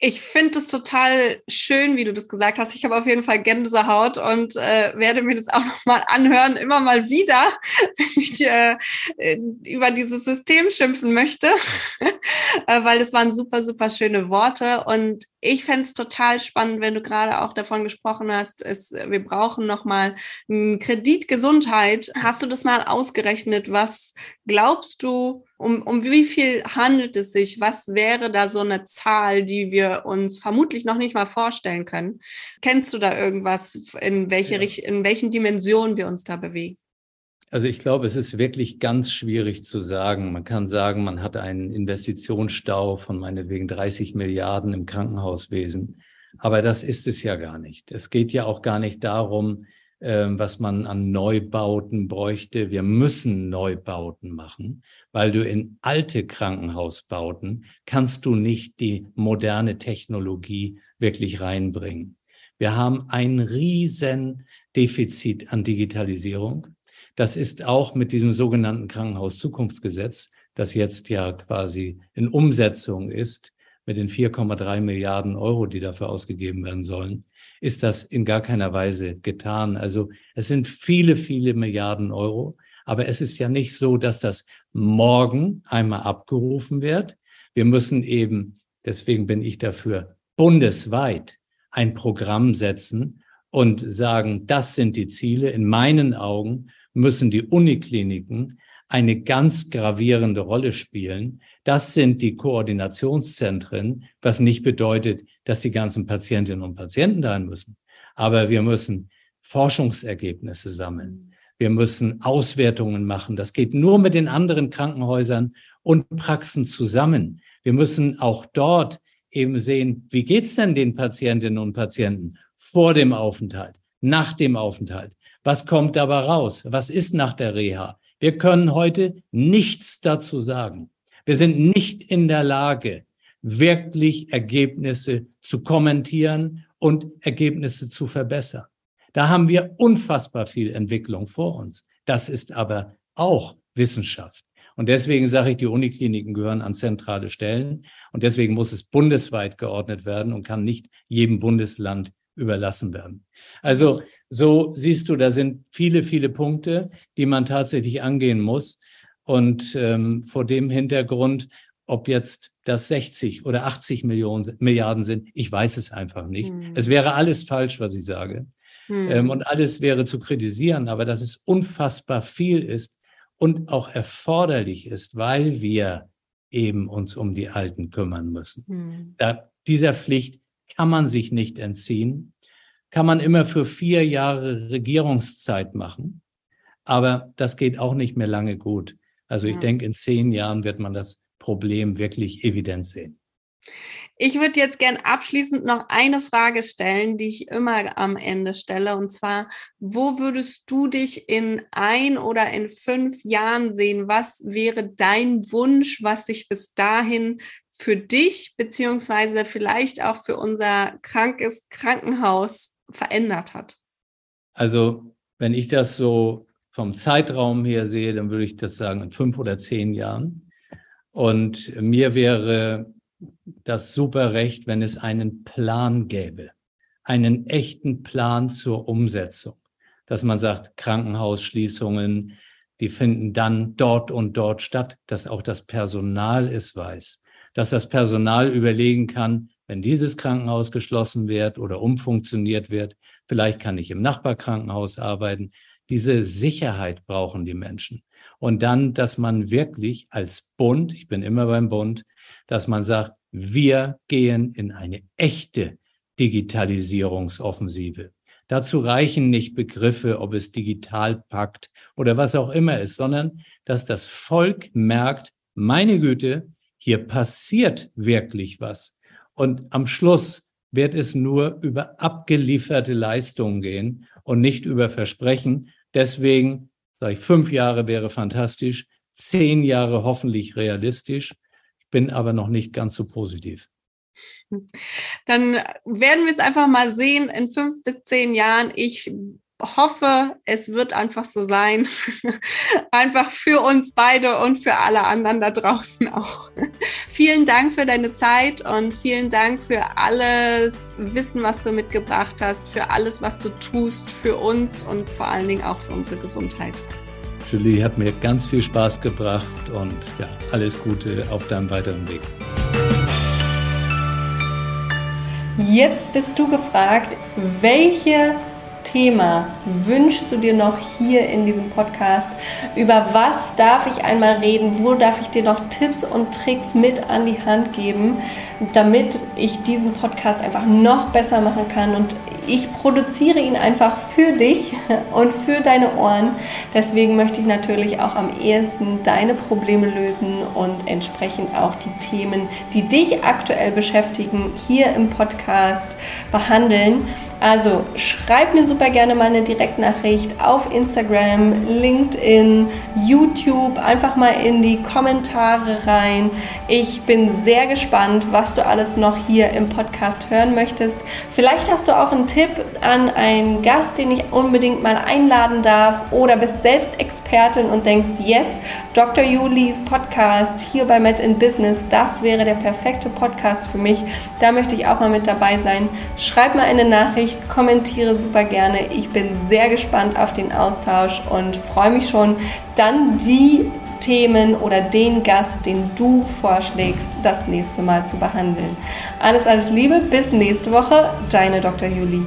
Ich finde es total schön, wie du das gesagt hast. Ich habe auf jeden Fall Gänsehaut und äh, werde mir das auch nochmal anhören, immer mal wieder, wenn ich äh, über dieses System schimpfen möchte, äh, weil es waren super, super schöne Worte. Und ich fände es total spannend, wenn du gerade auch davon gesprochen hast, es, wir brauchen nochmal einen Kredit Gesundheit. Hast du das mal ausgerechnet? Was glaubst du, um, um wie viel handelt es sich? Was wäre da so eine Zahl, die wir uns vermutlich noch nicht mal vorstellen können? Kennst du da irgendwas, in, welche, ja. in welchen Dimensionen wir uns da bewegen? Also ich glaube, es ist wirklich ganz schwierig zu sagen. Man kann sagen, man hat einen Investitionsstau von meinetwegen 30 Milliarden im Krankenhauswesen. Aber das ist es ja gar nicht. Es geht ja auch gar nicht darum, was man an Neubauten bräuchte. Wir müssen Neubauten machen, weil du in alte Krankenhausbauten kannst du nicht die moderne Technologie wirklich reinbringen. Wir haben ein riesen Defizit an Digitalisierung. Das ist auch mit diesem sogenannten Krankenhauszukunftsgesetz, das jetzt ja quasi in Umsetzung ist, mit den 4,3 Milliarden Euro, die dafür ausgegeben werden sollen, ist das in gar keiner Weise getan. Also es sind viele, viele Milliarden Euro. Aber es ist ja nicht so, dass das morgen einmal abgerufen wird. Wir müssen eben, deswegen bin ich dafür, bundesweit ein Programm setzen und sagen, das sind die Ziele. In meinen Augen müssen die Unikliniken eine ganz gravierende Rolle spielen. Das sind die Koordinationszentren, was nicht bedeutet, dass die ganzen Patientinnen und Patienten dahin müssen. Aber wir müssen Forschungsergebnisse sammeln. Wir müssen Auswertungen machen. Das geht nur mit den anderen Krankenhäusern und Praxen zusammen. Wir müssen auch dort eben sehen, wie geht's denn den Patientinnen und Patienten vor dem Aufenthalt, nach dem Aufenthalt? Was kommt dabei raus? Was ist nach der Reha? Wir können heute nichts dazu sagen. Wir sind nicht in der Lage, wirklich Ergebnisse zu kommentieren und Ergebnisse zu verbessern. Da haben wir unfassbar viel Entwicklung vor uns. Das ist aber auch Wissenschaft. Und deswegen sage ich, die Unikliniken gehören an zentrale Stellen. Und deswegen muss es bundesweit geordnet werden und kann nicht jedem Bundesland überlassen werden. Also so siehst du, da sind viele, viele Punkte, die man tatsächlich angehen muss. Und ähm, vor dem Hintergrund, ob jetzt das 60 oder 80 Millionen, Milliarden sind, ich weiß es einfach nicht. Hm. Es wäre alles falsch, was ich sage. Hm. Ähm, und alles wäre zu kritisieren, aber dass es unfassbar viel ist und auch erforderlich ist, weil wir eben uns um die Alten kümmern müssen. Hm. Da, dieser Pflicht kann man sich nicht entziehen, kann man immer für vier Jahre Regierungszeit machen, aber das geht auch nicht mehr lange gut. Also ich ja. denke, in zehn Jahren wird man das Problem wirklich evident sehen. Ich würde jetzt gern abschließend noch eine Frage stellen, die ich immer am Ende stelle. Und zwar, wo würdest du dich in ein oder in fünf Jahren sehen? Was wäre dein Wunsch, was sich bis dahin für dich beziehungsweise vielleicht auch für unser krankes Krankenhaus verändert hat? Also, wenn ich das so vom Zeitraum her sehe, dann würde ich das sagen in fünf oder zehn Jahren. Und mir wäre das super recht, wenn es einen Plan gäbe, einen echten Plan zur Umsetzung, dass man sagt, Krankenhausschließungen, die finden dann dort und dort statt, dass auch das Personal es weiß, dass das Personal überlegen kann, wenn dieses Krankenhaus geschlossen wird oder umfunktioniert wird, vielleicht kann ich im Nachbarkrankenhaus arbeiten. Diese Sicherheit brauchen die Menschen. Und dann, dass man wirklich als Bund, ich bin immer beim Bund, dass man sagt, wir gehen in eine echte Digitalisierungsoffensive. Dazu reichen nicht Begriffe, ob es Digitalpakt oder was auch immer ist, sondern dass das Volk merkt, meine Güte, hier passiert wirklich was. Und am Schluss wird es nur über abgelieferte Leistungen gehen und nicht über Versprechen. Deswegen sage ich, fünf Jahre wäre fantastisch, zehn Jahre hoffentlich realistisch. Ich bin aber noch nicht ganz so positiv. Dann werden wir es einfach mal sehen in fünf bis zehn Jahren. Ich hoffe, es wird einfach so sein. einfach für uns beide und für alle anderen da draußen auch. vielen Dank für deine Zeit und vielen Dank für alles Wissen, was du mitgebracht hast, für alles, was du tust für uns und vor allen Dingen auch für unsere Gesundheit. Julie hat mir ganz viel Spaß gebracht und ja, alles Gute auf deinem weiteren Weg. Jetzt bist du gefragt, welche Thema wünschst du dir noch hier in diesem Podcast? Über was darf ich einmal reden? Wo darf ich dir noch Tipps und Tricks mit an die Hand geben, damit ich diesen Podcast einfach noch besser machen kann und ich produziere ihn einfach für dich und für deine Ohren. Deswegen möchte ich natürlich auch am ehesten deine Probleme lösen und entsprechend auch die Themen, die dich aktuell beschäftigen, hier im Podcast behandeln. Also schreib mir super gerne mal eine Direktnachricht auf Instagram, LinkedIn, YouTube, einfach mal in die Kommentare rein. Ich bin sehr gespannt, was du alles noch hier im Podcast hören möchtest. Vielleicht hast du auch einen Tipp an einen Gast, den ich unbedingt mal einladen darf oder bist selbst Expertin und denkst, yes, Dr. Julis Podcast hier bei Met in Business, das wäre der perfekte Podcast für mich. Da möchte ich auch mal mit dabei sein. Schreib mal eine Nachricht Nachricht, kommentiere super gerne. Ich bin sehr gespannt auf den Austausch und freue mich schon, dann die Themen oder den Gast, den du vorschlägst, das nächste Mal zu behandeln. Alles, alles Liebe, bis nächste Woche, deine Dr. Julie.